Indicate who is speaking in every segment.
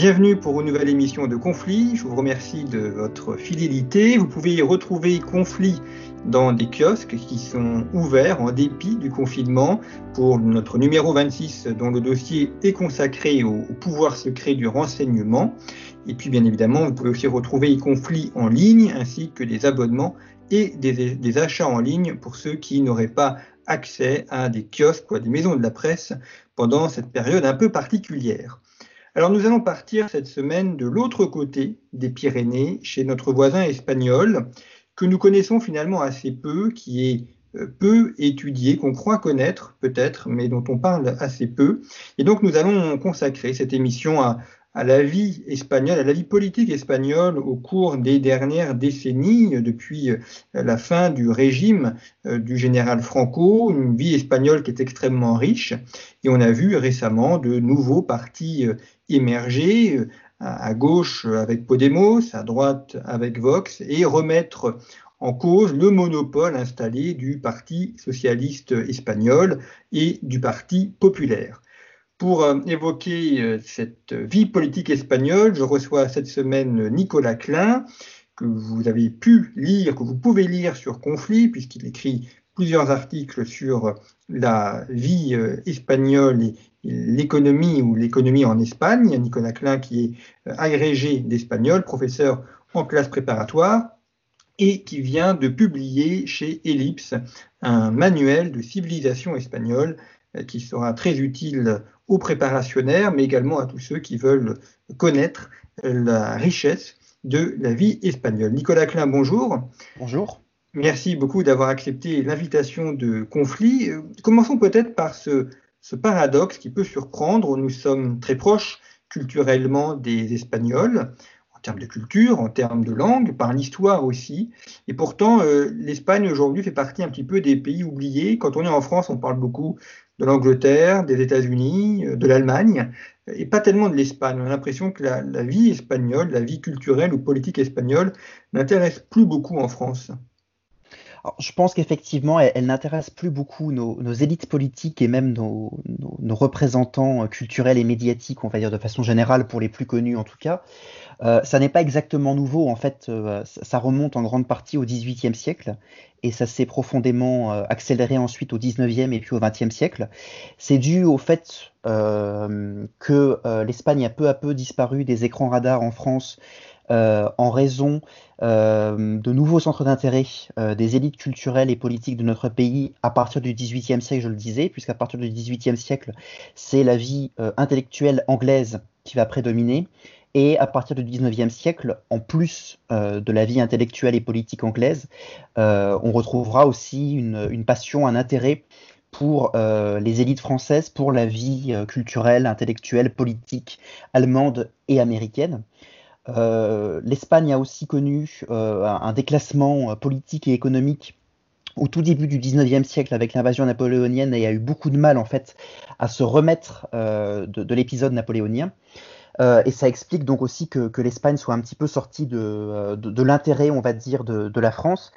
Speaker 1: Bienvenue pour une nouvelle émission de Conflit. Je vous remercie de votre fidélité. Vous pouvez retrouver Conflit dans des kiosques qui sont ouverts en dépit du confinement pour notre numéro 26 dont le dossier est consacré au, pouvoir secret du renseignement. Et puis bien évidemment, vous pouvez aussi retrouver Conflit en ligne ainsi que des abonnements et des achats en ligne pour ceux qui n'auraient pas accès à des kiosques ou à des maisons de la presse pendant cette période un peu particulière. Alors nous allons partir cette semaine de l'autre côté des Pyrénées, chez notre voisin espagnol, que nous connaissons finalement assez peu, qui est euh, peu étudié, qu'on croit connaître peut-être, mais dont on parle assez peu. Et donc nous allons consacrer cette émission à, à la vie espagnole, à la vie politique espagnole au cours des dernières décennies, depuis euh, la fin du régime euh, du général Franco, une vie espagnole qui est extrêmement riche. Et on a vu récemment de nouveaux partis euh, émerger, à gauche avec Podemos, à droite avec Vox, et remettre en cause le monopole installé du Parti socialiste espagnol et du Parti populaire. Pour euh, évoquer euh, cette vie politique espagnole, je reçois cette semaine Nicolas Klein, que vous avez pu lire, que vous pouvez lire sur Conflit, puisqu'il écrit plusieurs articles sur la vie euh, espagnole et l'économie ou l'économie en Espagne. Nicolas Klein qui est agrégé d'espagnol, professeur en classe préparatoire et qui vient de publier chez Ellipse un manuel de civilisation espagnole qui sera très utile aux préparationnaires, mais également à tous ceux qui veulent connaître la richesse de la vie espagnole. Nicolas Klein, bonjour.
Speaker 2: Bonjour.
Speaker 1: Merci beaucoup d'avoir accepté l'invitation de conflit. Euh, commençons peut-être par ce, ce, paradoxe qui peut surprendre. Nous sommes très proches culturellement des Espagnols, en termes de culture, en termes de langue, par l'histoire aussi. Et pourtant, euh, l'Espagne aujourd'hui fait partie un petit peu des pays oubliés. Quand on est en France, on parle beaucoup de l'Angleterre, des États-Unis, euh, de l'Allemagne, et pas tellement de l'Espagne. On a l'impression que la, vie espagnole, la vie culturelle ou politique espagnole n'intéresse plus beaucoup en France.
Speaker 2: je pense qu'effectivement, elle, n'intéresse plus beaucoup nos, élites politiques et même nos, représentants culturels et médiatiques, on va dire de façon générale, pour les plus connus en tout cas. Euh, ça n'est pas exactement nouveau, en fait, euh, ça remonte en grande partie au XVIIIe siècle et ça s'est profondément euh, accéléré ensuite au XIXe et puis au XXe siècle. C'est dû au fait que l'Espagne a peu à peu disparu des écrans radars en France en raison de nouveaux centres d'intérêt des élites culturelles et politiques de notre pays à partir du XVIIIe siècle, je le disais, puisqu'à partir du XVIIIe siècle, c'est la vie intellectuelle anglaise qui va prédominer. Et à partir du 19e siècle, en plus euh, de la vie intellectuelle et politique anglaise, euh, on retrouvera aussi une, passion, un intérêt pour euh, les élites françaises, pour la vie culturelle, intellectuelle, politique allemande et américaine. L'Espagne a aussi connu un déclassement politique et économique au tout début du 19e siècle avec l'invasion napoléonienne et a eu beaucoup de mal en fait à se remettre de l'épisode napoléonien. Euh, et ça explique donc aussi que, l'Espagne soit un petit peu sortie de, euh, l'intérêt, on va dire, de, la France.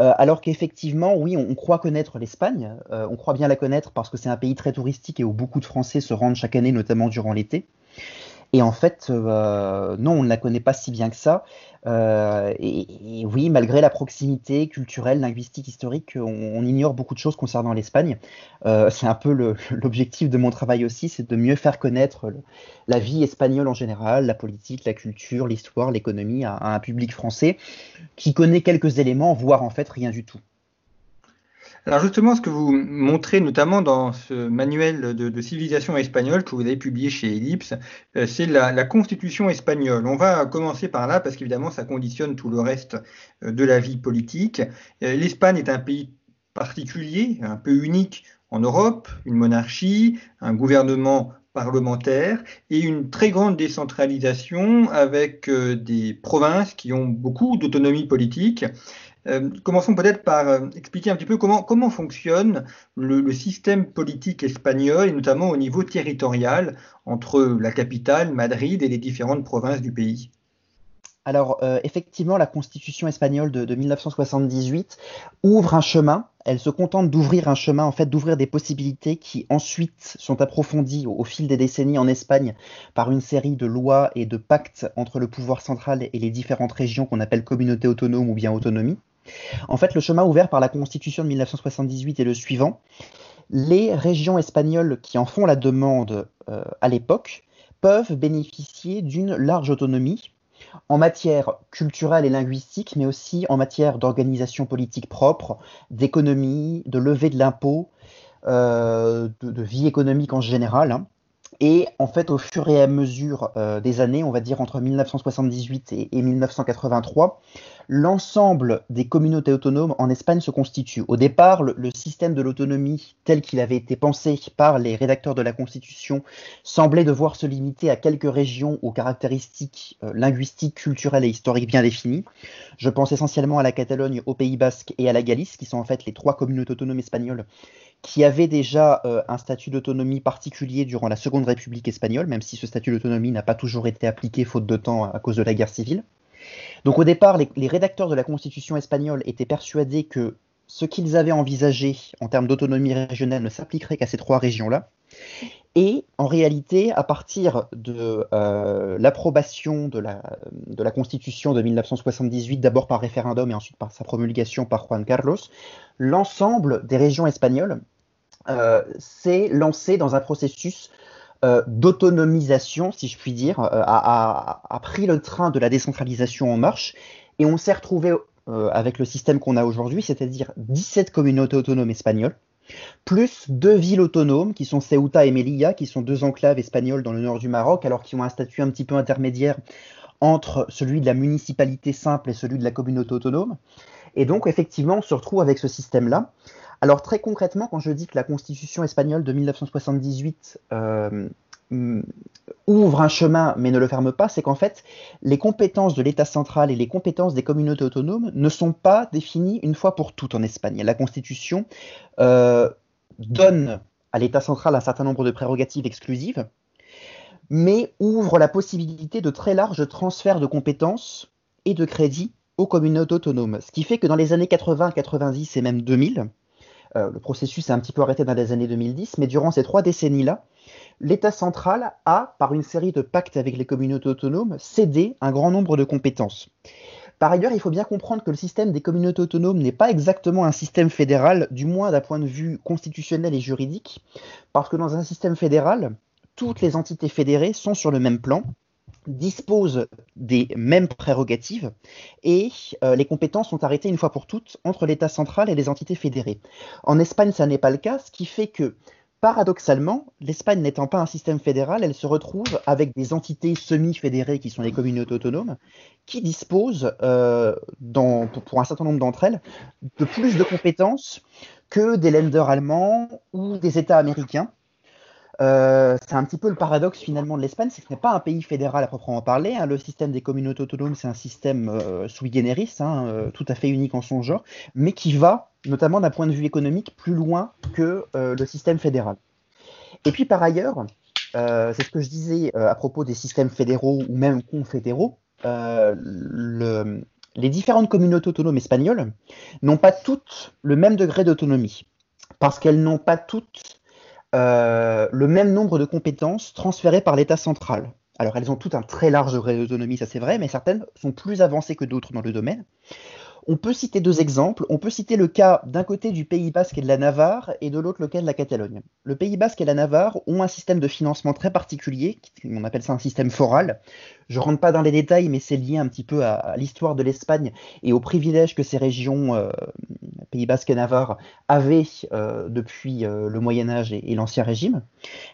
Speaker 2: Euh, alors qu'effectivement, oui, on, croit connaître l'Espagne, on croit bien la connaître parce que c'est un pays très touristique et où beaucoup de Français se rendent chaque année, notamment durant l'été. Et en fait, euh, non, on ne la connaît pas si bien que ça. Euh, et, oui, malgré la proximité culturelle, linguistique, historique, on, ignore beaucoup de choses concernant l'Espagne. Euh, c'est un peu l'objectif de mon travail aussi, c'est de mieux faire connaître la vie espagnole en général, la politique, la culture, l'histoire, l'économie à, à un public français qui connaît quelques éléments, voire en fait rien du tout.
Speaker 1: Alors justement, ce que vous montrez notamment dans ce manuel de, civilisation espagnole que vous avez publié chez Ellipse, euh, c'est la, constitution espagnole. On va commencer par là parce qu'évidemment, ça conditionne tout le reste euh, de la vie politique. Euh, L'Espagne est un pays particulier, un peu unique en Europe, une monarchie, un gouvernement parlementaire et une très grande décentralisation avec des provinces qui ont beaucoup d'autonomie politique. Euh, commençons peut-être par euh, expliquer un petit peu comment, comment fonctionne le, système politique espagnol, et notamment au niveau territorial, entre la capitale, Madrid, et les différentes provinces du pays.
Speaker 2: Alors, euh, effectivement, la constitution espagnole de, 1978 ouvre un chemin. Elle se contente d'ouvrir un chemin, en fait, d'ouvrir des possibilités qui ensuite sont approfondies au, fil des décennies en Espagne par une série de lois et de pactes entre le pouvoir central et les différentes régions qu'on appelle communautés autonomes ou bien autonomie. En fait, le chemin ouvert par la Constitution de 1978 est le suivant. Les régions espagnoles qui en font la demande euh, à l'époque peuvent bénéficier d'une large autonomie en matière culturelle et linguistique, mais aussi en matière d'organisation politique propre, d'économie, de levée de l'impôt, euh, de, vie économique en général. Hein. Et en fait, au fur et à mesure euh, des années, on va dire entre 1978 et, 1983, l'ensemble des communautés autonomes en Espagne se constitue. Au départ, le, système de l'autonomie tel qu'il avait été pensé par les rédacteurs de la Constitution semblait devoir se limiter à quelques régions aux caractéristiques euh, linguistiques, culturelles et historiques bien définies. Je pense essentiellement à la Catalogne, au Pays basque et à la Galice, qui sont en fait les trois communautés autonomes espagnoles qui avait déjà euh, un statut d'autonomie particulier durant la Seconde République espagnole, même si ce statut d'autonomie n'a pas toujours été appliqué faute de temps à cause de la guerre civile. Donc au départ, les, rédacteurs de la Constitution espagnole étaient persuadés que ce qu'ils avaient envisagé en termes d'autonomie régionale ne s'appliquerait qu'à ces trois régions-là. Et en réalité, à partir de euh, l'approbation de la, de Constitution de 1978, d'abord par référendum et ensuite par sa promulgation par Juan Carlos, l'ensemble des régions espagnoles euh, s'est lancé dans un processus euh, d'autonomisation, si je puis dire, euh, a, pris le train de la décentralisation en marche, et on s'est retrouvé avec le système qu'on a aujourd'hui, c'est-à-dire 17 communautés autonomes espagnoles, plus deux villes autonomes qui sont Ceuta et Melilla, qui sont deux enclaves espagnoles dans le nord du Maroc, alors qui ont un statut un petit peu intermédiaire entre celui de la municipalité simple et celui de la communauté autonome. Et donc, effectivement, on se retrouve avec ce système-là. Alors, très concrètement, quand je dis que la Constitution espagnole de 1978 euh, ouvre un chemin mais ne le ferme pas, c'est qu'en fait, les compétences de l'État central et les compétences des communautés autonomes ne sont pas définies une fois pour toutes en Espagne. La Constitution euh, donne à l'État central un certain nombre de prérogatives exclusives, mais ouvre la possibilité de très larges transferts de compétences et de crédits aux communautés autonomes. Ce qui fait que dans les années 80, 90 et même 2000, euh, le processus s'est un petit peu arrêté dans les années 2010, mais durant ces trois décennies-là, l'État central a, par une série de pactes avec les communautés autonomes, cédé un grand nombre de compétences. Par ailleurs, il faut bien comprendre que le système des communautés autonomes n'est pas exactement un système fédéral, du moins d'un point de vue constitutionnel et juridique, parce que dans un système fédéral, toutes les entités fédérées sont sur le même plan, disposent des mêmes prérogatives et euh, les compétences sont arrêtées une fois pour toutes entre l'État central et les entités fédérées. En Espagne, ça n'est pas le cas, ce qui fait que paradoxalement, l'Espagne n'étant pas un système fédéral, elle se retrouve avec des entités semi-fédérées qui sont les communautés autonomes, qui disposent, euh, pour, un certain nombre d'entre elles, de plus de compétences que des lenders allemands ou des États américains. Euh, c'est un petit peu le paradoxe finalement de l'Espagne, c'est que ce n'est pas un pays fédéral à proprement parler. Hein. Le système des communautés autonomes, c'est un système euh, sui generis, hein, tout à fait unique en son genre, mais qui va, notamment d'un point de vue économique, plus loin que le système fédéral. Et puis par ailleurs, c'est ce que je disais à propos des systèmes fédéraux ou même confédéraux, le, les différentes communautés autonomes espagnoles n'ont pas toutes le même degré d'autonomie, parce qu'elles n'ont pas toutes euh, le même nombre de compétences transférées par l'État central. Alors elles ont toutes un très large degré d'autonomie, ça c'est vrai, mais certaines sont plus avancées que d'autres dans le domaine. On peut citer deux exemples. On peut citer le cas d'un côté du Pays Basque et de la Navarre et de l'autre le cas de la Catalogne. Le Pays Basque et la Navarre ont un système de financement très particulier, on appelle ça un système foral. Je ne rentre pas dans les détails, mais c'est lié un petit peu à, l'histoire de l'Espagne et aux privilèges que ces régions, euh, Pays Basque et Navarre, avaient euh, depuis euh, le Moyen Âge et, l'Ancien Régime.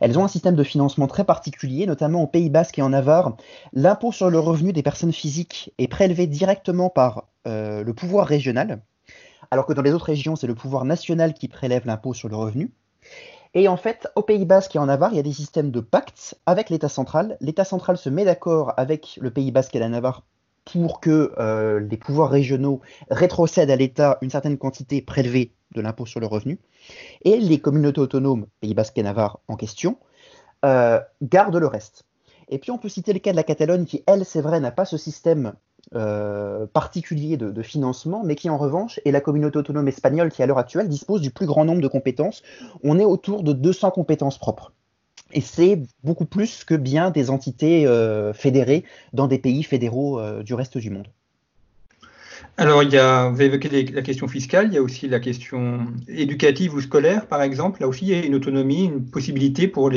Speaker 2: Elles ont un système de financement très particulier, notamment au Pays Basque et en Navarre. L'impôt sur le revenu des personnes physiques est prélevé directement par le pouvoir régional, alors que dans les autres régions, c'est le pouvoir national qui prélève l'impôt sur le revenu. Et en fait, au Pays Basque et en Navarre, il y a des systèmes de pactes avec l'État central. L'État central se met d'accord avec le Pays Basque et la Navarre pour que euh, les pouvoirs régionaux rétrocèdent à l'État une certaine quantité prélevée de l'impôt sur le revenu. Et les communautés autonomes, Pays Basque et Navarre en question, euh, gardent le reste. Et puis on peut citer le cas de la Catalogne qui, elle, c'est vrai, n'a pas ce système euh, particulier de, financement, mais qui en revanche est la communauté autonome espagnole qui à l'heure actuelle dispose du plus grand nombre de compétences. On est autour de 200 compétences propres. Et c'est beaucoup plus que bien des entités euh, fédérées dans des pays fédéraux euh, du reste du monde.
Speaker 1: Alors, il y a, vous avez évoqué la question fiscale, il y a aussi la question éducative ou scolaire, par exemple. Là aussi, il y a une autonomie, une possibilité pour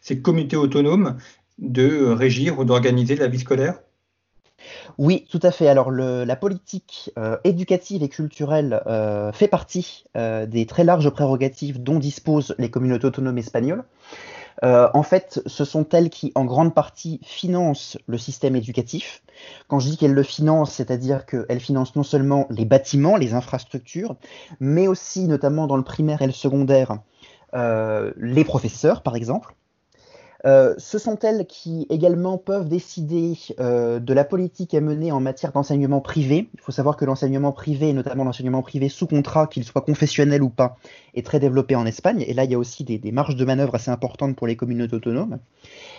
Speaker 1: ces communautés autonomes de régir ou d'organiser la vie scolaire
Speaker 2: oui, tout à fait. Alors la politique euh, éducative et culturelle euh, fait partie euh, des très larges prérogatives dont disposent les communautés autonomes espagnoles. en fait, ce sont elles qui, en grande partie, financent le système éducatif. Quand je dis qu'elles le financent, c'est-à-dire qu'elles financent non seulement les bâtiments, les infrastructures, mais aussi, notamment dans le primaire et le secondaire, les professeurs, par exemple. Euh, ce sont elles qui également peuvent décider euh, de la politique à mener en matière d'enseignement privé. Il faut savoir que l'enseignement privé, notamment l'enseignement privé sous contrat, qu'il soit confessionnel ou pas, est très développé en Espagne. Et là, il y a aussi des, des marges de manœuvre assez importantes pour les communautés autonomes.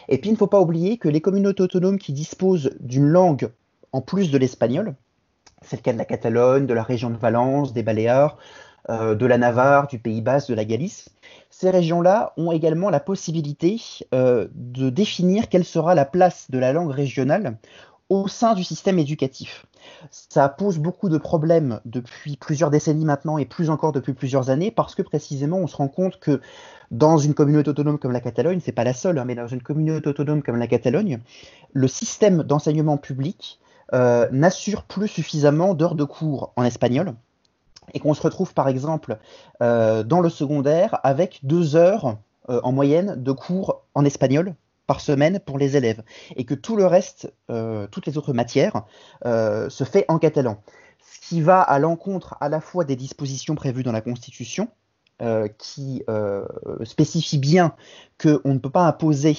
Speaker 2: Et puis, il ne faut pas oublier que les communautés autonomes qui disposent d'une langue en plus de l'espagnol, c'est le cas de la Catalogne, de la région de Valence, des Baléares, de la Navarre, du Pays Basque, de la Galice, ces régions-là ont également la possibilité euh, de définir quelle sera la place de la langue régionale au sein du système éducatif. Ça pose beaucoup de problèmes depuis plusieurs décennies maintenant et plus encore depuis plusieurs années parce que précisément on se rend compte que dans une communauté autonome comme la Catalogne, c'est pas la seule, hein, mais dans une communauté autonome comme la Catalogne, le système d'enseignement public euh, n'assure plus suffisamment d'heures de cours en espagnol et qu'on se retrouve par exemple euh, dans le secondaire avec deux heures euh, en moyenne de cours en espagnol par semaine pour les élèves, et que tout le reste, euh, toutes les autres matières, se fait en catalan. Ce qui va à l'encontre à la fois des dispositions prévues dans la Constitution, qui spécifient bien qu'on ne peut pas imposer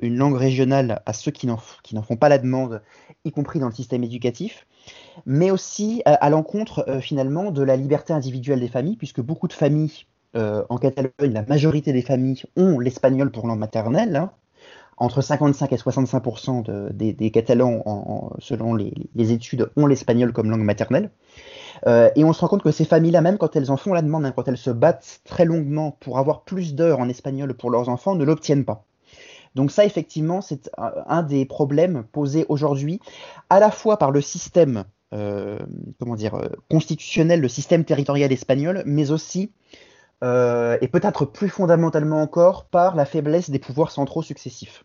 Speaker 2: une langue régionale à ceux qui n'en font pas la demande, y compris dans le système éducatif, mais aussi euh, à, l'encontre euh, finalement de la liberté individuelle des familles, puisque beaucoup de familles euh, en Catalogne, la majorité des familles ont l'espagnol pour langue maternelle. Hein. Entre 55 et 65% des, Catalans, selon les, études, ont l'espagnol comme langue maternelle. et on se rend compte que ces familles-là, même quand elles en font la demande, même quand elles se battent très longuement pour avoir plus d'heures en espagnol pour leurs enfants, ne l'obtiennent pas. Donc ça, effectivement, c'est un des problèmes posés aujourd'hui, à la fois par le système euh, euh, constitutionnel, le système territorial espagnol, mais aussi, euh, et peut-être plus fondamentalement encore, par la faiblesse des pouvoirs centraux successifs.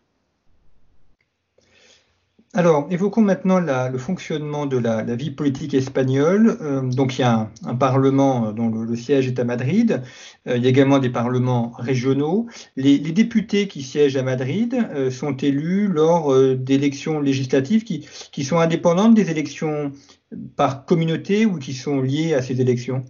Speaker 1: Alors, évoquons maintenant le fonctionnement de la, vie politique espagnole. donc, il y a un, parlement dont le, siège est à Madrid. il y a également des parlements régionaux. Les, députés qui siègent à Madrid sont élus lors d'élections législatives qui, qui, sont indépendantes des élections par communauté ou qui sont liées à ces élections?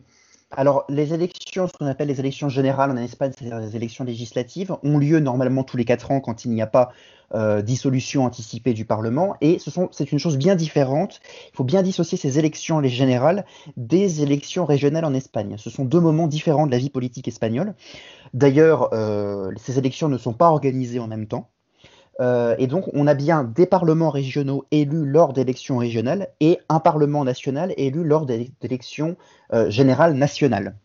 Speaker 2: Alors, les élections, ce qu'on appelle les élections générales en Espagne, c'est-à-dire les élections législatives, ont lieu normalement tous les quatre ans quand il n'y a pas euh, dissolution anticipée du Parlement. Et c'est une chose bien différente. Il faut bien dissocier ces élections les générales des élections régionales en Espagne. Ce sont deux moments différents de la vie politique espagnole. D'ailleurs, euh, ces élections ne sont pas organisées en même temps. Euh, et donc, on a bien des parlements régionaux élus lors d'élections régionales et un parlement national élu lors d'élections euh, générales nationales.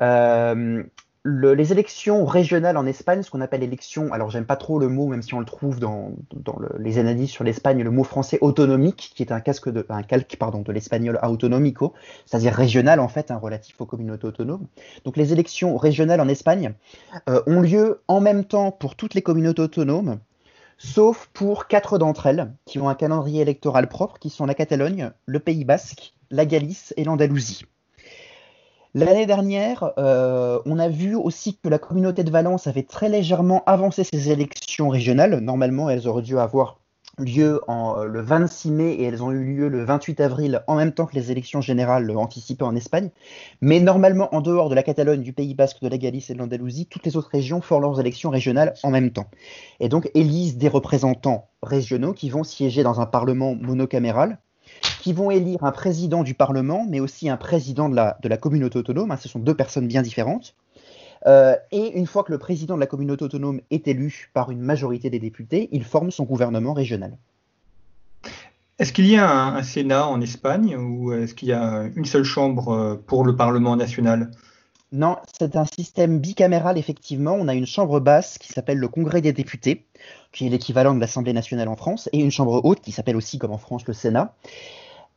Speaker 2: Euh, les élections régionales en Espagne, ce qu'on appelle élections, alors j'aime pas trop le mot, même si on le trouve dans, les analyses sur l'Espagne, le mot français autonomique, qui est un, casque de, un calque pardon, de l'espagnol autonómico, c'est-à-dire régional en fait, un relatif aux communautés autonomes. Donc les élections régionales en Espagne ont lieu en même temps pour toutes les communautés autonomes, sauf pour quatre d'entre elles, qui ont un calendrier électoral propre, qui sont la Catalogne, le Pays basque, la Galice et l'Andalousie. L'année dernière, euh, on a vu aussi que la communauté de Valence avait très légèrement avancé ses élections régionales. Normalement, elles auraient dû avoir lieu en, euh, le 26 mai et elles ont eu lieu le 28 avril en même temps que les élections générales anticipées en Espagne. Mais normalement, en dehors de la Catalogne, du Pays basque, de la Galice et de l'Andalousie, toutes les autres régions font leurs élections régionales en même temps. Et donc élisent des représentants régionaux qui vont siéger dans un parlement monocaméral qui vont élire un président du Parlement, mais aussi un président de la, de la communauté autonome. Hein, ce sont deux personnes bien différentes. Euh, et une fois que le président de la communauté autonome est élu par une majorité des députés, il forme son gouvernement régional.
Speaker 1: Est-ce qu'il y a un, Sénat en Espagne ou est-ce qu'il y a une seule chambre euh, pour le Parlement national?
Speaker 2: Non, c'est un système bicaméral, effectivement. On a une chambre basse qui s'appelle le Congrès des députés, qui est l'équivalent de l'Assemblée nationale en France, et une chambre haute qui s'appelle aussi, comme en France, le Sénat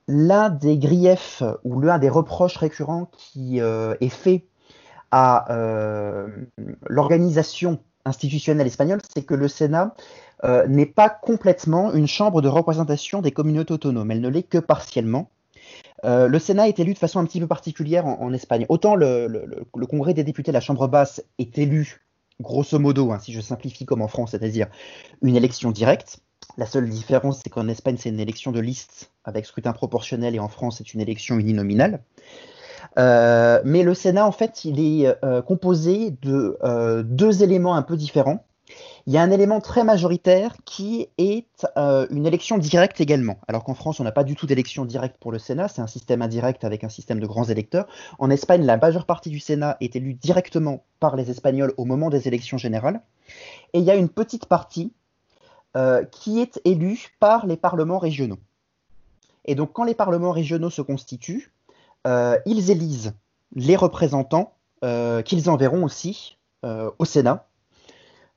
Speaker 2: l'un des griefs ou l'un des reproches récurrents qui euh, est fait à euh, l'organisation institutionnelle espagnole, c'est que le Sénat euh, n'est pas complètement une chambre de représentation des communautés autonomes, elle ne l'est que partiellement. le Sénat est élu de façon un petit peu particulière en, Espagne. Autant le, Congrès des députés, la Chambre basse, est élu, grosso modo, hein, si je simplifie comme en France, c'est-à-dire une élection directe, la seule différence, c'est qu'en Espagne, c'est une élection de liste avec scrutin proportionnel et en France, c'est une élection uninominale. Euh, mais le Sénat, en fait, il est euh, composé de euh, deux éléments un peu différents. Il y a un élément très majoritaire qui est une élection directe également. Alors qu'en France, on n'a pas du tout d'élection directe pour le Sénat, c'est un système indirect avec un système de grands électeurs. En Espagne, la majeure partie du Sénat est élue directement par les Espagnols au moment des élections générales. Et il y a une petite partie qui est élu par les parlements régionaux. Et donc quand les parlements régionaux se constituent, ils élisent les représentants euh, qu'ils enverront aussi au Sénat.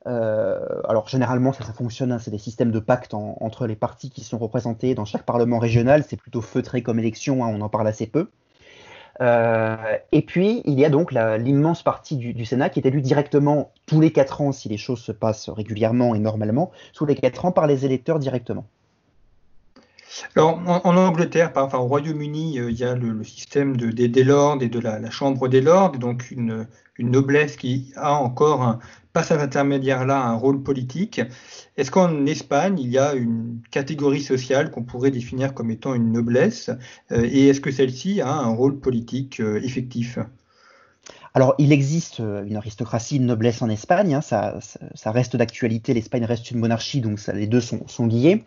Speaker 2: alors généralement ça, fonctionne, hein, c'est des systèmes de pacte entre les partis qui sont représentés dans chaque parlement régional, c'est plutôt feutré comme élection, hein, on en parle assez peu. Euh, et puis, il y a donc l'immense partie du, Sénat qui est élue directement tous les quatre ans, si les choses se passent régulièrement et normalement, tous les quatre ans par les électeurs directement.
Speaker 1: Alors, en, Angleterre, enfin, au Royaume-Uni, euh, il y a le, système de, des, lords et de la, Chambre des lords, donc une, noblesse qui a encore un, passe à intermédiaire-là un rôle politique. Est-ce qu'en Espagne, il y a une catégorie sociale qu'on pourrait définir comme étant une noblesse euh, Et est-ce que celle-ci a un rôle politique euh, effectif?
Speaker 2: Alors, il existe euh, une aristocratie, une noblesse en Espagne, hein, ça, reste d'actualité, l'Espagne reste une monarchie, donc les deux sont, liés.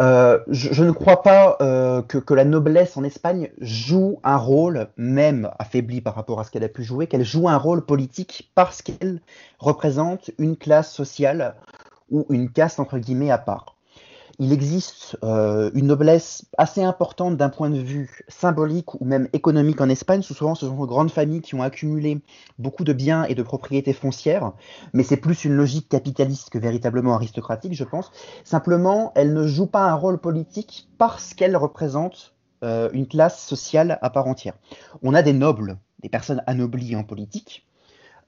Speaker 2: Euh, je, ne crois pas euh, que, la noblesse en Espagne joue un rôle, même affaibli par rapport à ce qu'elle a pu jouer, qu'elle joue un rôle politique parce qu'elle représente une classe sociale ou une caste entre guillemets à part il existe euh, une noblesse assez importante d'un point de vue symbolique ou même économique en Espagne. Souvent, ce sont de grandes familles qui ont accumulé beaucoup de biens et de propriétés foncières, mais c'est plus une logique capitaliste que véritablement aristocratique, je pense. Simplement, elle ne joue pas un rôle politique parce qu'elle représente euh, une classe sociale à part entière. On a des nobles, des personnes anoblies en politique,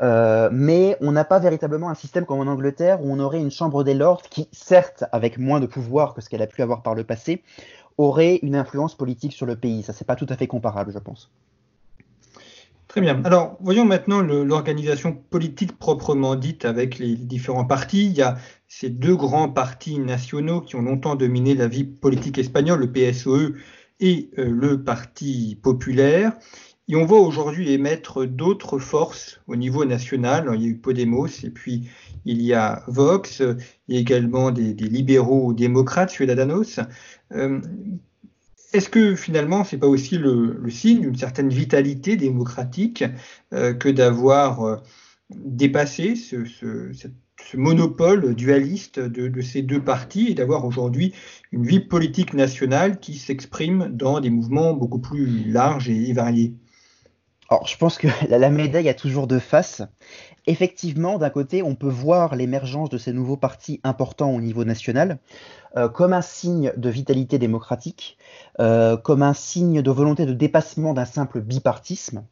Speaker 2: euh, mais on n'a pas véritablement un système comme en Angleterre où on aurait une chambre des lords qui, certes, avec moins de pouvoir que ce qu'elle a pu avoir par le passé, aurait une influence politique sur le pays. Ça, c'est pas tout à fait comparable, je pense.
Speaker 1: Très bien. Alors, voyons maintenant l'organisation politique proprement dite avec les différents partis. Il y a ces deux grands partis nationaux qui ont longtemps dominé la vie politique espagnole, le PSOE et euh, le Parti populaire. Et on voit aujourd'hui émettre d'autres forces au niveau national. il y a eu Podemos et puis il y a Vox, il y a également des, libéraux démocrates, Ciudadanos. Euh, est-ce que finalement, ce n'est pas aussi le, signe d'une certaine vitalité démocratique euh, que d'avoir euh, dépassé ce, monopole dualiste de, de, ces deux partis et d'avoir aujourd'hui une vie politique nationale qui s'exprime dans des mouvements beaucoup plus larges et variés?
Speaker 2: Alors, je pense que la, médaille a toujours deux faces. Effectivement, d'un côté, on peut voir l'émergence de ces nouveaux partis importants au niveau national euh, comme un signe de vitalité démocratique, euh, comme un signe de volonté de dépassement d'un simple bipartisme,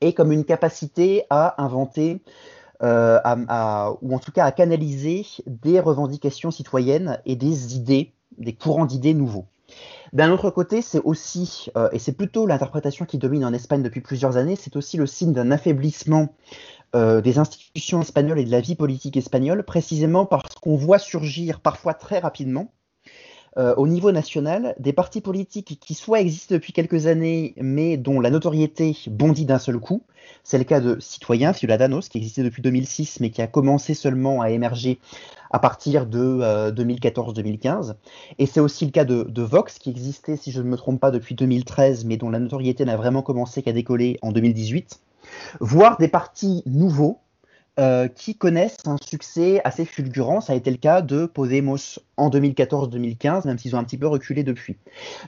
Speaker 2: et comme une capacité à inventer euh, ou en tout cas à canaliser des revendications citoyennes et des idées, des courants d'idées nouveaux. D'un autre côté, c'est aussi, euh, et c'est plutôt l'interprétation qui domine en Espagne depuis plusieurs années, c'est aussi le signe d'un affaiblissement euh, des institutions espagnoles et de la vie politique espagnole, précisément parce qu'on voit surgir parfois très rapidement euh, au niveau national des partis politiques qui soit existent depuis quelques années, mais dont la notoriété bondit d'un seul coup. C'est le cas de Citoyens, Ciudadanos, qui existait depuis 2006, mais qui a commencé seulement à émerger à partir de 2014-2015. Euh, Et c'est aussi le cas de, de, Vox, qui existait, si je ne me trompe pas, depuis 2013, mais dont la notoriété n'a vraiment commencé qu'à décoller en 2018. Voire des partis nouveaux, euh, qui connaissent un succès assez fulgurant. Ça a été le cas de Podemos en 2014-2015, même s'ils ont un petit peu reculé depuis.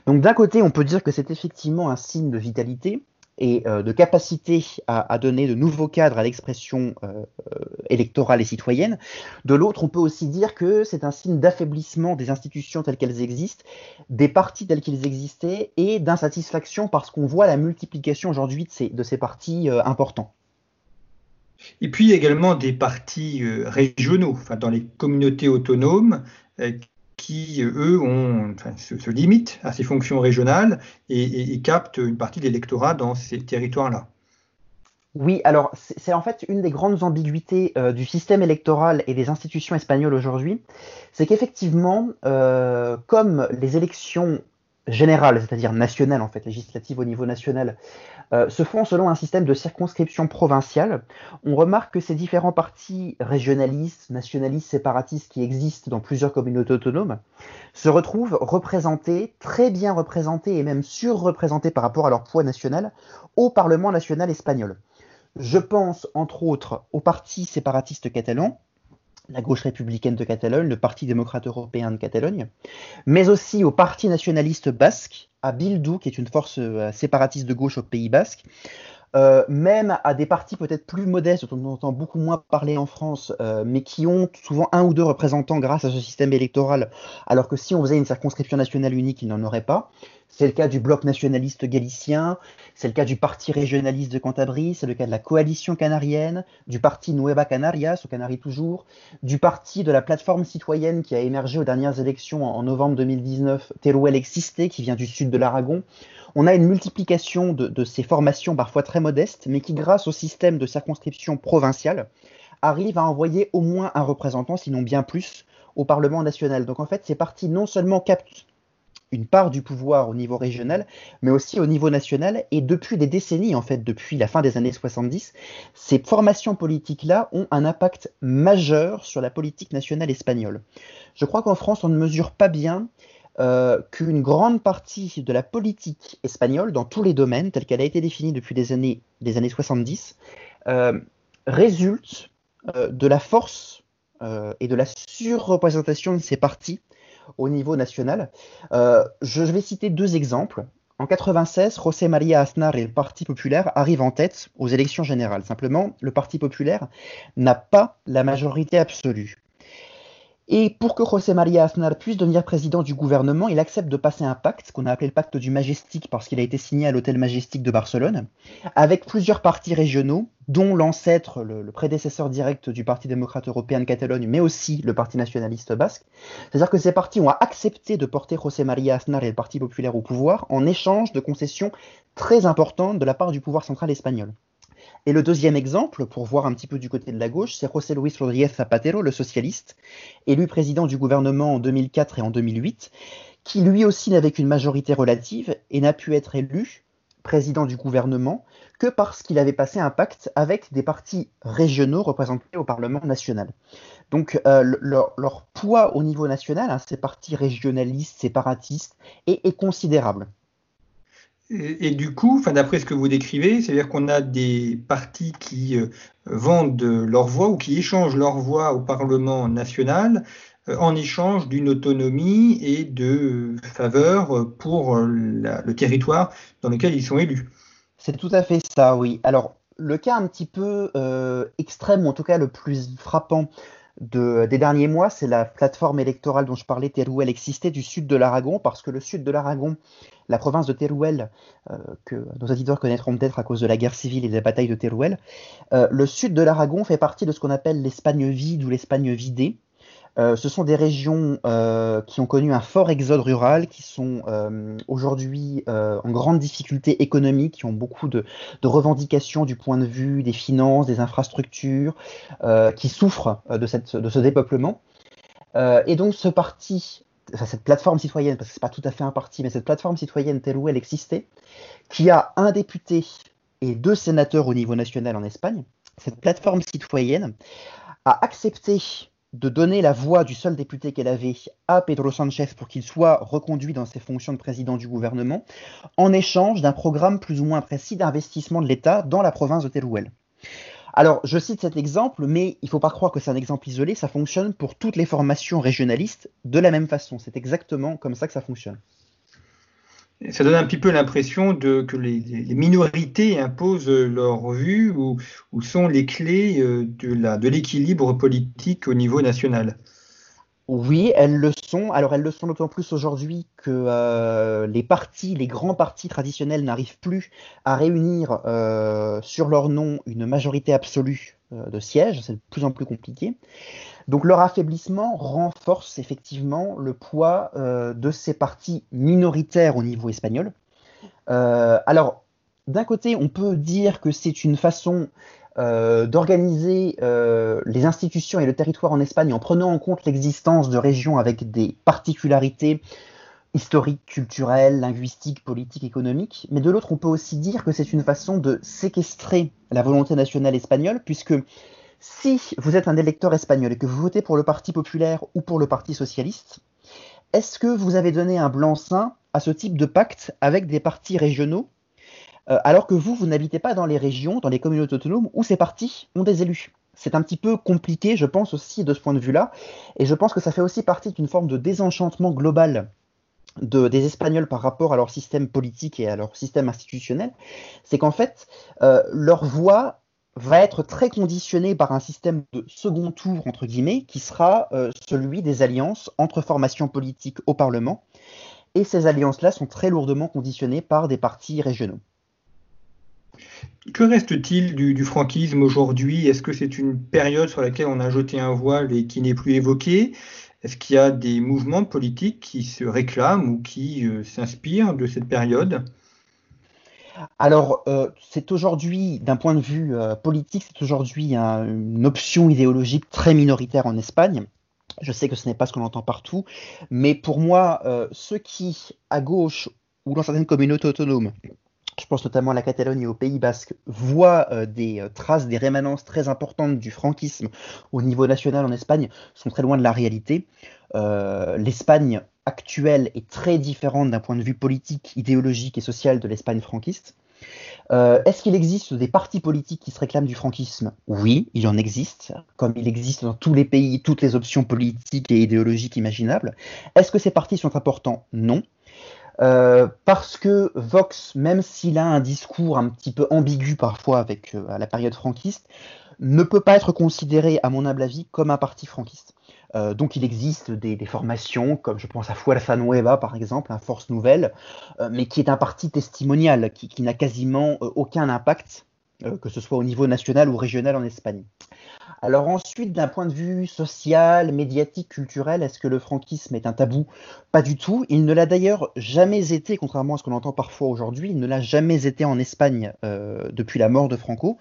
Speaker 2: Donc d'un côté, on peut dire que c'est effectivement un signe de vitalité et euh, de capacité à, donner de nouveaux cadres à l'expression euh, électorale et citoyenne. De l'autre, on peut aussi dire que c'est un signe d'affaiblissement des institutions telles qu'elles existent, des partis tels qu'ils existaient, et d'insatisfaction parce qu'on voit la multiplication aujourd'hui de ces, de ces partis importants.
Speaker 1: Et puis également des partis euh, régionaux, enfin, dans les communautés autonomes, euh, qui, euh, eux, ont, se, limitent à ces fonctions régionales et, captent une partie de l'électorat dans ces territoires-là.
Speaker 2: Oui, alors c'est en fait une des grandes ambiguïtés du système électoral et des institutions espagnoles aujourd'hui, c'est qu'effectivement, comme les élections générales, c'est-à-dire nationales en fait, législatives au niveau national, euh, se font selon un système de circonscription provinciale. On remarque que ces différents partis régionalistes, nationalistes, séparatistes qui existent dans plusieurs communautés autonomes se retrouvent représentés, très bien représentés et même surreprésentés par rapport à leur poids national au Parlement national espagnol. Je pense entre autres au parti séparatiste catalan, la gauche républicaine de Catalogne, le Parti démocrate européen de Catalogne, mais aussi au Parti nationaliste basque, à Bildu, qui est une force euh, séparatiste de gauche au Pays basque, euh, même à des partis peut-être plus modestes, dont on entend beaucoup moins parler en France, euh, mais qui ont souvent un ou deux représentants grâce à ce système électoral, alors que si on faisait une circonscription nationale unique, il n'en aurait pas. C'est le cas du bloc nationaliste galicien, c'est le cas du parti régionaliste de Cantabrie, c'est le cas de la coalition canarienne, du parti Nueva Canarias, au Canaries toujours, du parti de la plateforme citoyenne qui a émergé aux dernières élections en, novembre 2019, Teruel Existé, qui vient du sud de l'Aragon. On a une multiplication de, ces formations parfois très modestes, mais qui, grâce au système de circonscription provinciale, arrivent à envoyer au moins un représentant, sinon bien plus, au Parlement national. Donc en fait, ces partis non seulement captent une part du pouvoir au niveau régional, mais aussi au niveau national. Et depuis des décennies, en fait, depuis la fin des années 70, ces formations politiques-là ont un impact majeur sur la politique nationale espagnole. Je crois qu'en France, on ne mesure pas bien euh, qu'une grande partie de la politique espagnole, dans tous les domaines, telle qu'elle a été définie depuis des années, des années 70, euh, résulte euh, de la force et de la surreprésentation de ces partis au niveau national. Je vais citer deux exemples. En 96, José María Aznar et le Parti populaire arrivent en tête aux élections générales. Simplement, le Parti populaire n'a pas la majorité absolue. Et pour que José María Aznar puisse devenir président du gouvernement, il accepte de passer un pacte, qu'on a appelé le pacte du Majestic parce qu'il a été signé à l'hôtel Majestic de Barcelone, avec plusieurs partis régionaux, dont l'ancêtre, le, prédécesseur direct du Parti démocrate européen de Catalogne, mais aussi le Parti nationaliste basque. C'est-à-dire que ces partis ont accepté de porter José María Aznar et le Parti populaire au pouvoir en échange de concessions très importantes de la part du pouvoir central espagnol. Et le deuxième exemple, pour voir un petit peu du côté de la gauche, c'est José Luis Rodríguez Zapatero, le socialiste, élu président du gouvernement en 2004 et en 2008, qui lui aussi n'avait qu'une majorité relative et n'a pu être élu président du gouvernement que parce qu'il avait passé un pacte avec des partis régionaux représentés au Parlement national. Donc euh, leur, poids au niveau national, hein, ces partis régionalistes, séparatistes, est considérable.
Speaker 1: Et, du coup, d'après ce que vous décrivez, c'est-à-dire qu'on a des partis qui euh, vendent leur voix ou qui échangent leur voix au Parlement national euh, en échange d'une autonomie et de faveur pour le territoire dans lequel ils sont élus.
Speaker 2: C'est tout à fait ça, oui. Alors, le cas un petit peu extrême, ou en tout cas le plus frappant des derniers mois, c'est la plateforme électorale dont je parlais, Teruel, existait du sud de l'Aragon, parce que le sud de l'Aragon, la province de Teruel, euh, que nos auditeurs connaîtront peut-être à cause de la guerre civile et des batailles de Teruel, euh, le sud de l'Aragon fait partie de ce qu'on appelle l'Espagne vide ou l'Espagne vidée, euh, ce sont des régions qui ont connu un fort exode rural, qui sont aujourd'hui en grande difficulté économique, qui ont beaucoup de, revendications du point de vue des finances, des infrastructures, qui souffrent de, ce dépeuplement. et donc ce parti, cette plateforme citoyenne, parce que ce n'est pas tout à fait un parti, mais cette plateforme citoyenne telle où elle existait, qui a un député et deux sénateurs au niveau national en Espagne, cette plateforme citoyenne a accepté de donner la voix du seul député qu'elle avait à Pedro Sanchez pour qu'il soit reconduit dans ses fonctions de président du gouvernement, en échange d'un programme plus ou moins précis d'investissement de l'État dans la province de Teruel. Alors, je cite cet exemple, mais il ne faut pas croire que c'est un exemple isolé, ça fonctionne pour toutes les formations régionalistes de la même façon. C'est exactement comme ça que ça fonctionne
Speaker 1: ça donne un petit peu l'impression que les, minorités imposent leur vue ou, sont les clés euh, de l'équilibre politique au niveau national.
Speaker 2: Oui, elles le sont. Alors elles le sont d'autant plus aujourd'hui que euh, les partis, les grands partis traditionnels n'arrivent plus à réunir euh, sur leur nom une majorité absolue de sièges. C'est de plus en plus compliqué. Donc leur affaiblissement renforce effectivement le poids euh, de ces partis minoritaires au niveau espagnol. Euh, alors, d'un côté, on peut dire que c'est une façon euh, d'organiser les institutions et le territoire en Espagne en prenant en compte l'existence de régions avec des particularités historiques, culturelles, linguistiques, politiques, économiques. Mais de l'autre, on peut aussi dire que c'est une façon de séquestrer la volonté nationale espagnole, puisque si vous êtes un électeur espagnol et que vous votez pour le Parti populaire ou pour le Parti socialiste, est-ce que vous avez donné un blanc-seing à ce type de pacte avec des partis régionaux, euh, alors que vous, vous n'habitez pas dans les régions, dans les communautés autonomes où ces partis ont des élus c'est un petit peu compliqué, je pense aussi de ce point de vue-là, et je pense que ça fait aussi partie d'une forme de désenchantement global des Espagnols par rapport à leur système politique et à leur système institutionnel, c'est qu'en fait, euh, leur voix va être très conditionné par un système de second tour, entre guillemets, qui sera euh, celui des alliances entre formations politiques au Parlement. Et ces alliances-là sont très lourdement conditionnées par des partis régionaux.
Speaker 1: Que reste-t-il du, franquisme aujourd'hui? Est-ce que c'est une période sur laquelle on a jeté un voile et qui n'est plus évoquée? Est-ce qu'il y a des mouvements politiques qui se réclament ou qui euh, s'inspirent de cette période?
Speaker 2: Alors, euh, c'est aujourd'hui, d'un point de vue euh, politique, c'est aujourd'hui une option idéologique très minoritaire en Espagne. Je sais que ce n'est pas ce qu'on entend partout, mais pour moi, ceux qui, à gauche ou dans certaines communautés autonomes, je pense notamment à la Catalogne et au Pays Basque, voient des traces, des rémanences très importantes du franquisme au niveau national en Espagne, sont très loin de la réalité. L'Espagne actuelle est très différente d'un point de vue politique, idéologique et social de l'Espagne franquiste. Euh, est-ce qu'il existe des partis politiques qui se réclament du franquisme? Oui, il en existe, comme il existe dans tous les pays, toutes les options politiques et idéologiques imaginables. Est-ce que ces partis sont importants? Non. Euh, parce que Vox, même s'il a un discours un petit peu ambigu parfois avec euh, la période franquiste, ne peut pas être considéré, à mon humble avis, comme un parti franquiste. Euh, donc il existe des, formations, comme je pense à Fuerza Nueva par exemple, un Force Nouvelle, mais qui est un parti testimonial, qui, n'a quasiment aucun impact, que ce soit au niveau national ou régional en Espagne. Alors ensuite, d'un point de vue social, médiatique, culturel, est-ce que le franquisme est un tabou? Pas du tout. Il ne l'a d'ailleurs jamais été, contrairement à ce qu'on entend parfois aujourd'hui, il ne l'a jamais été en Espagne euh, depuis la mort de Franco.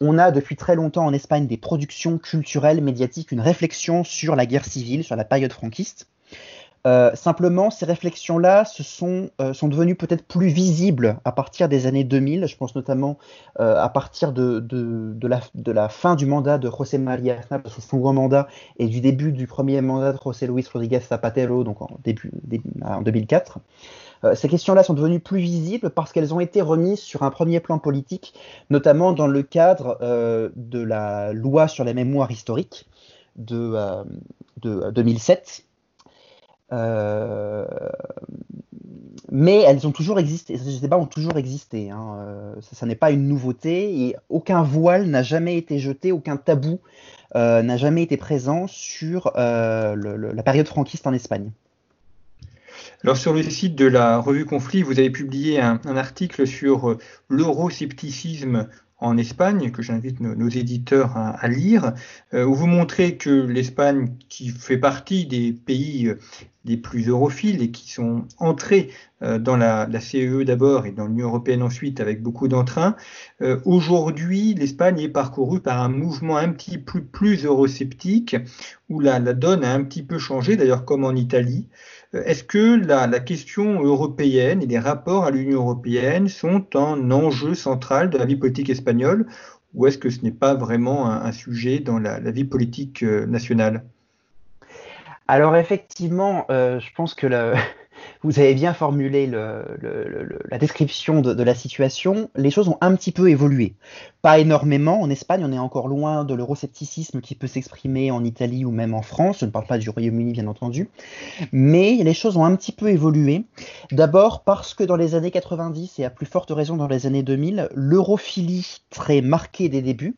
Speaker 2: On a depuis très longtemps en Espagne des productions culturelles, médiatiques, une réflexion sur la guerre civile, sur la période franquiste. Euh, simplement, ces réflexions-là sont, euh, sont devenues peut-être plus visibles à partir des années 2000. Je pense notamment euh, à partir de, de, la, fin du mandat de José María Aznar, son second mandat, et du début du premier mandat de José Luis Rodríguez Zapatero, donc en, début, en 2004. ces questions-là sont devenues plus visibles parce qu'elles ont été remises sur un premier plan politique, notamment dans le cadre de la loi sur la mémoire historique de, de 2007 euh, mais elles ont toujours existé, ces débats ont toujours existé. Hein. Euh, ça, n'est pas une nouveauté et aucun voile n'a jamais été jeté, aucun tabou euh, n'a jamais été présent sur euh, la période franquiste en Espagne.
Speaker 1: Alors sur le site de la revue Conflit, vous avez publié un, un article sur l'euroscepticisme en Espagne, que j'invite nos, éditeurs à, lire, euh, où vous montrez que l'Espagne, qui fait partie des pays euh, les plus europhiles et qui sont entrés euh, dans la, CEE e d'abord et dans l'Union européenne ensuite avec beaucoup d'entrain, aujourd'hui l'Espagne est parcourue par un mouvement un petit peu plus eurosceptique, où la, la donne a un petit peu changé, d'ailleurs comme en Italie. Est-ce que la, question européenne et les rapports à l'Union européenne sont un enjeu central de la vie politique espagnole ou est-ce que ce n'est pas vraiment un, sujet dans la, vie politique euh, nationale?
Speaker 2: Alors effectivement, euh, je pense que le, vous avez bien formulé la description de, la situation. Les choses ont un petit peu évolué. Pas énormément. En Espagne, on est encore loin de l'euroscepticisme qui peut s'exprimer en Italie ou même en France. Je ne parle pas du Royaume-Uni, bien entendu. Mais les choses ont un petit peu évolué. D'abord parce que dans les années 90 et à plus forte raison dans les années 2000, l'europhilie très marquée des débuts,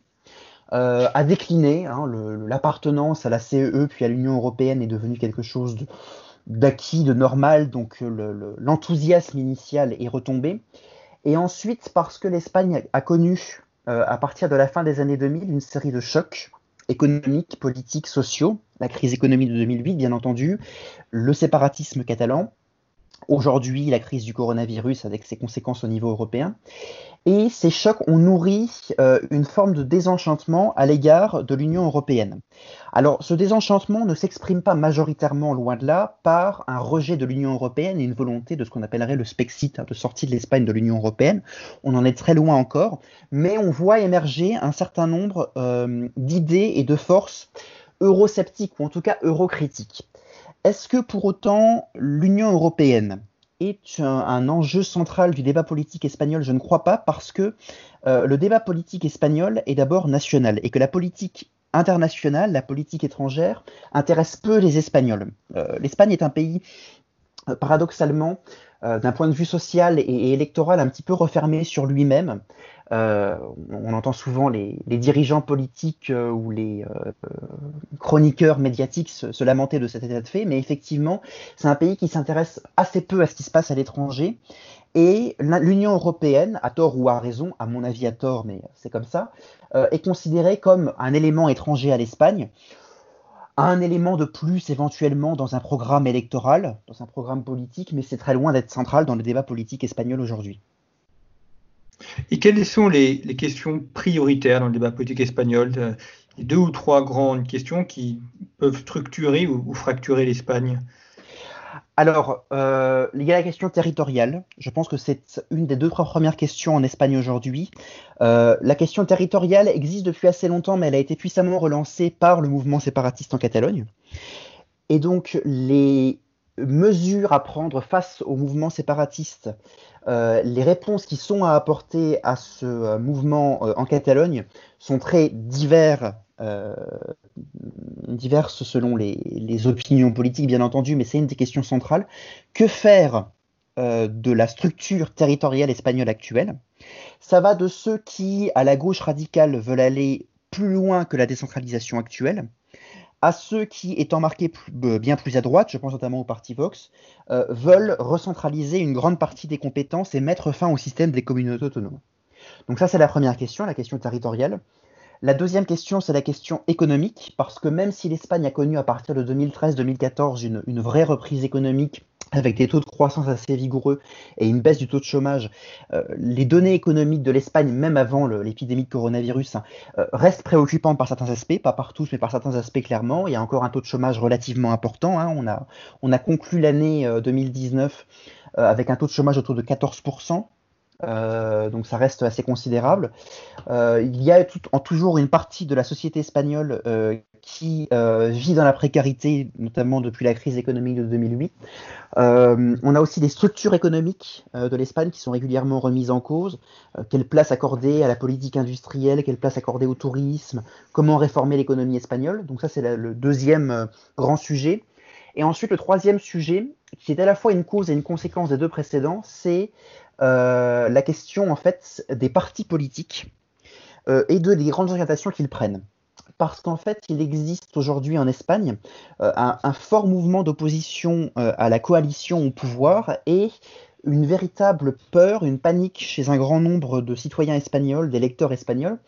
Speaker 2: euh, a décliné. Hein. L'appartenance à la CEE e puis à l'Union européenne est devenue quelque chose de, d'acquis, de normal, donc euh, l'enthousiasme initial est retombé. Et ensuite, parce que l'Espagne a connu, euh, à partir de la fin des années 2000, une série de chocs économiques, politiques, sociaux, la crise économique de 2008, bien entendu, le séparatisme catalan, aujourd'hui la crise du coronavirus avec ses conséquences au niveau européen, et ces chocs ont nourri euh, une forme de désenchantement à l'égard de l'Union européenne. Alors, ce désenchantement ne s'exprime pas majoritairement, loin de là, par un rejet de l'Union européenne et une volonté de ce qu'on appellerait le Spexit, hein, de sortie de l'Espagne de l'Union européenne. On en est très loin encore, mais on voit émerger un certain nombre euh, d'idées et de forces eurosceptiques, ou en tout cas eurocritiques. Est-ce que pour autant l'Union européenne est un, enjeu central du débat politique espagnol? Je ne crois pas parce que euh, le débat politique espagnol est d'abord national et que la politique internationale, la politique étrangère, intéresse peu les Espagnols. Euh, L'Espagne est un pays, euh, d'un point de vue social et, électoral, un petit peu refermé sur lui-même. Euh, on entend souvent les, dirigeants politiques euh, ou les chroniqueurs médiatiques se, lamenter de cet état de fait, mais effectivement, c'est un pays qui s'intéresse assez peu à ce qui se passe à l'étranger. Et l'Union européenne, à tort ou à raison, à mon avis à tort, mais c'est comme ça, est considérée comme un élément étranger à l'Espagne, un élément de plus éventuellement dans un programme électoral, dans un programme politique, mais c'est très loin d'être central dans le débat politique espagnol aujourd'hui.
Speaker 1: Et quelles sont les, questions prioritaires dans le débat politique espagnol? Euh, deux ou trois grandes questions qui peuvent structurer ou, fracturer l'Espagne?
Speaker 2: Alors, euh, il y a la question territoriale. Je pense que c'est une des deux trois premières questions en Espagne aujourd'hui. Euh, la question territoriale existe depuis assez longtemps, mais elle a été puissamment relancée par le mouvement séparatiste en Catalogne. Et donc, les mesures à prendre face au mouvement séparatiste euh, les réponses qui sont à apporter à ce mouvement en Catalogne sont très divers, diverses selon les, opinions politiques, bien entendu, mais c'est une des questions centrales. Que faire de la structure territoriale espagnole actuelle? Ça va de ceux qui, à la gauche radicale, veulent aller plus loin que la décentralisation actuelle, à ceux qui, étant marqués euh, bien plus à droite, je pense notamment au parti Vox, euh, veulent recentraliser une grande partie des compétences et mettre fin au système des communautés autonomes. Donc ça, c'est la première question, la question territoriale. La deuxième question, c'est la question économique, parce que même si l'Espagne a connu à partir de 2013-2014 une, vraie reprise économique avec des taux de croissance assez vigoureux et une baisse du taux de chômage, euh, les données économiques de l'Espagne, même avant l'épidémie de coronavirus, hein, euh, restent préoccupantes par certains aspects, pas par tous, mais par certains aspects clairement. Il y a encore un taux de chômage relativement important. Hein. On, a, on a conclu l'année 2019 euh, avec un taux de chômage autour de 14%. Euh, donc ça reste assez considérable. Euh, il y a toujours une partie de la société espagnole euh, qui vit dans la précarité, notamment depuis la crise économique de 2008. on a aussi des structures économiques de l'Espagne qui sont régulièrement remises en cause. quelle place accorder à la politique industrielle, quelle place accorder au tourisme, comment réformer l'économie espagnole. Donc ça c'est le deuxième grand sujet. Et ensuite, le troisième sujet, qui est à la fois une cause et une conséquence des deux précédents, c'est la question en fait des partis politiques euh, et de des grandes orientations qu'ils prennent. Parce qu'en fait, il existe aujourd'hui en Espagne euh, un, fort mouvement d'opposition à la coalition au pouvoir et une véritable peur, une panique chez un grand nombre de citoyens espagnols, d'électeurs espagnols,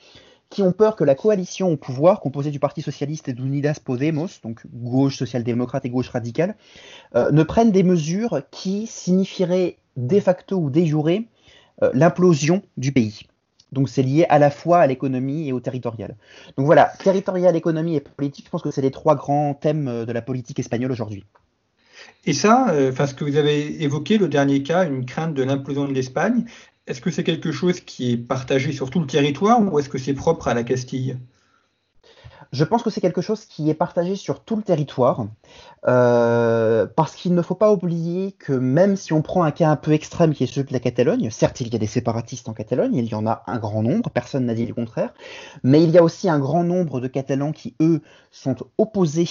Speaker 2: qui ont peur que la coalition au pouvoir, composée du Parti socialiste et d'Unidas Podemos, donc gauche social-démocrate et gauche radicale, euh, ne prenne des mesures qui signifieraient de facto ou de jure euh, l'implosion du pays. Donc c'est lié à la fois à l'économie et au territorial. Donc voilà, territorial, économie et politique, je pense que c'est les trois grands thèmes euh, de la politique espagnole aujourd'hui.
Speaker 1: Et ça, enfin, ce que vous avez évoqué, le dernier cas, une crainte de l'implosion de l'Espagne, est-ce que c'est quelque chose qui est partagé sur tout le territoire ou est-ce que c'est propre à la Castille?
Speaker 2: Je pense que c'est quelque chose qui est partagé sur tout le territoire, euh, parce qu'il ne faut pas oublier que même si on prend un cas un peu extrême qui est celui de la Catalogne, certes il y a des séparatistes en Catalogne, il y en a un grand nombre, personne n'a dit le contraire, mais il y a aussi un grand nombre de Catalans qui, eux, sont opposés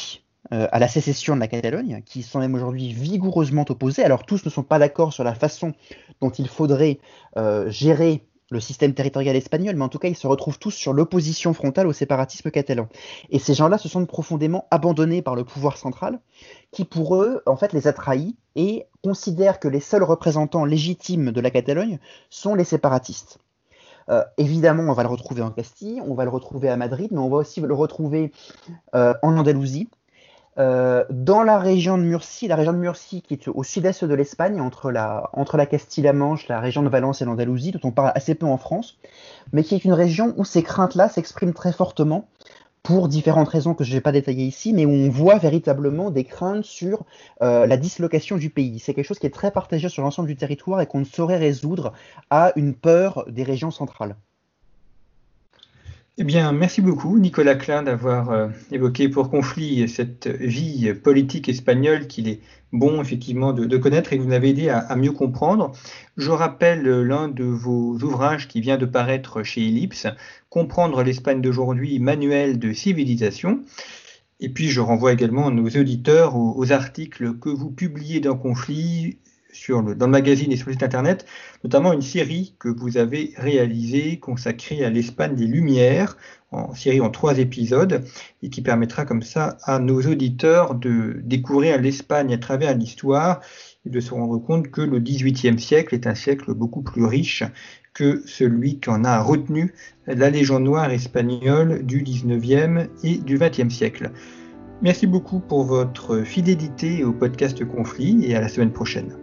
Speaker 2: euh, à la sécession de la Catalogne, qui sont même aujourd'hui vigoureusement opposés. Alors tous ne sont pas d'accord sur la façon dont il faudrait euh, gérer le système territorial espagnol, mais en tout cas, ils se retrouvent tous sur l'opposition frontale au séparatisme catalan. Et ces gens-là se sentent profondément abandonnés par le pouvoir central, qui pour eux, en fait, les a trahis et considèrent que les seuls représentants légitimes de la Catalogne sont les séparatistes. Euh, évidemment, on va le retrouver en Castille, on va le retrouver à Madrid, mais on va aussi le retrouver en Andalousie, euh, dans la région de Murcie, la région de Murcie qui est au sud-est de l'Espagne, entre la, entre la Castille-La Manche, la région de Valence et l'Andalousie, dont on parle assez peu en France, mais qui est une région où ces craintes-là s'expriment très fortement pour différentes raisons que je ne vais pas détailler ici, mais où on voit véritablement des craintes sur euh, la dislocation du pays. C'est quelque chose qui est très partagé sur l'ensemble du territoire et qu'on ne saurait résoudre à une peur des régions centrales.
Speaker 1: Eh bien, merci beaucoup, Nicolas Klein, d'avoir euh, évoqué pour conflit cette vie politique espagnole qu'il est bon, effectivement, de, connaître et vous nous avez aidé à, mieux comprendre. Je rappelle l'un de vos ouvrages qui vient de paraître chez Ellipse, Comprendre l'Espagne d'aujourd'hui, manuel de civilisation. Et puis, je renvoie également nos auditeurs aux articles que vous publiez dans Conflit dans le magazine et sur le site internet, notamment une série que vous avez réalisée consacrée à l'Espagne des Lumières, en série en trois épisodes, et qui permettra comme ça à nos auditeurs de découvrir l'Espagne à travers l'histoire et de se rendre compte que le XVIIIe siècle est un siècle beaucoup plus riche que celui qu'en a retenu la Légion noire espagnole du XIXe et du XXe siècle. Merci beaucoup pour votre fidélité au podcast Conflit et à la semaine prochaine.